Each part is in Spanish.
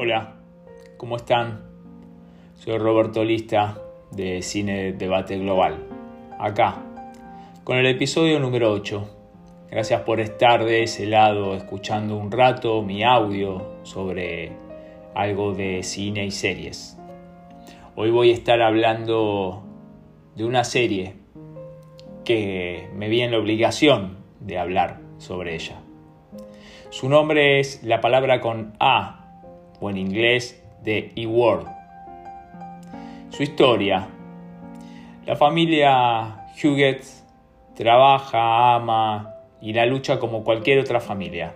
Hola, ¿cómo están? Soy Roberto Lista de Cine Debate Global, acá, con el episodio número 8. Gracias por estar de ese lado escuchando un rato mi audio sobre algo de cine y series. Hoy voy a estar hablando de una serie que me vi en la obligación de hablar sobre ella. Su nombre es la palabra con A, o en inglés de E-Word. Su historia. La familia Huguet trabaja, ama y la lucha como cualquier otra familia.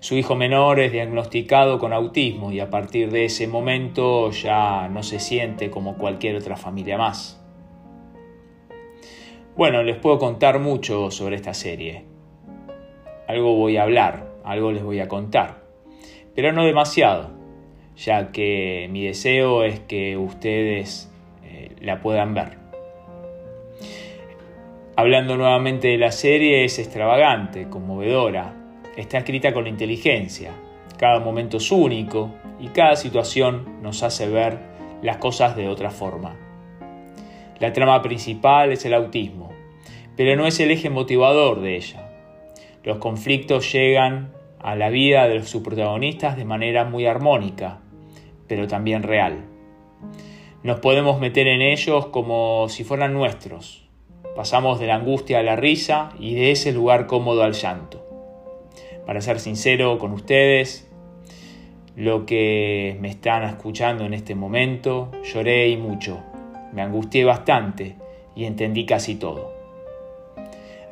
Su hijo menor es diagnosticado con autismo y a partir de ese momento ya no se siente como cualquier otra familia más. Bueno, les puedo contar mucho sobre esta serie algo voy a hablar, algo les voy a contar, pero no demasiado, ya que mi deseo es que ustedes eh, la puedan ver. Hablando nuevamente de la serie, es extravagante, conmovedora, está escrita con inteligencia, cada momento es único y cada situación nos hace ver las cosas de otra forma. La trama principal es el autismo, pero no es el eje motivador de ella. Los conflictos llegan a la vida de sus protagonistas de manera muy armónica, pero también real. Nos podemos meter en ellos como si fueran nuestros. Pasamos de la angustia a la risa y de ese lugar cómodo al llanto. Para ser sincero con ustedes, lo que me están escuchando en este momento, lloré y mucho. Me angustié bastante y entendí casi todo.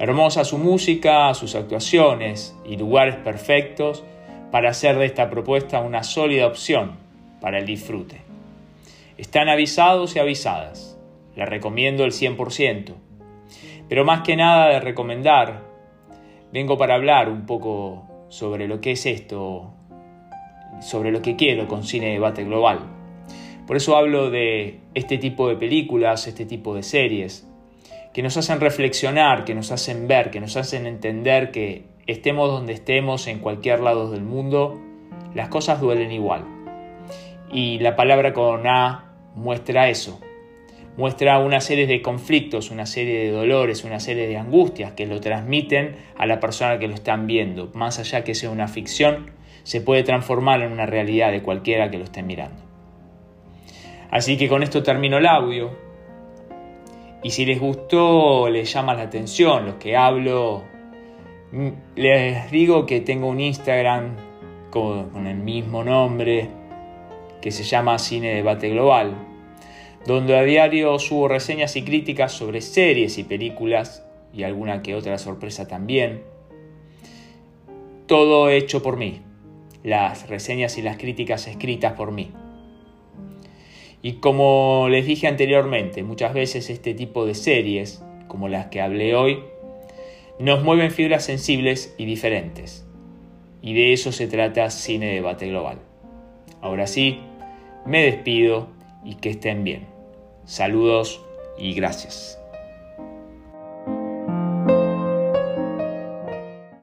Hermosa su música, sus actuaciones y lugares perfectos para hacer de esta propuesta una sólida opción para el disfrute. Están avisados y avisadas. La recomiendo el 100%. Pero más que nada de recomendar, vengo para hablar un poco sobre lo que es esto, sobre lo que quiero con Cine Debate Global. Por eso hablo de este tipo de películas, este tipo de series, que nos hacen reflexionar, que nos hacen ver, que nos hacen entender que estemos donde estemos, en cualquier lado del mundo, las cosas duelen igual. Y la palabra con A muestra eso. Muestra una serie de conflictos, una serie de dolores, una serie de angustias que lo transmiten a la persona que lo están viendo. Más allá que sea una ficción, se puede transformar en una realidad de cualquiera que lo esté mirando. Así que con esto termino el audio. Y si les gustó, les llama la atención los que hablo, mm, les digo que tengo un Instagram con, el mismo nombre que se llama Cine Debate Global, donde a diario subo reseñas y críticas sobre series y películas y alguna que otra sorpresa también. Todo hecho por mí, las reseñas y las críticas escritas por mí. Y como les dije anteriormente, muchas veces este tipo de series, como las que hablé hoy, nos mueven fibras sensibles y diferentes. Y de eso se trata Cine Debate Global. Ahora sí, me despido y que estén bien. Saludos y gracias.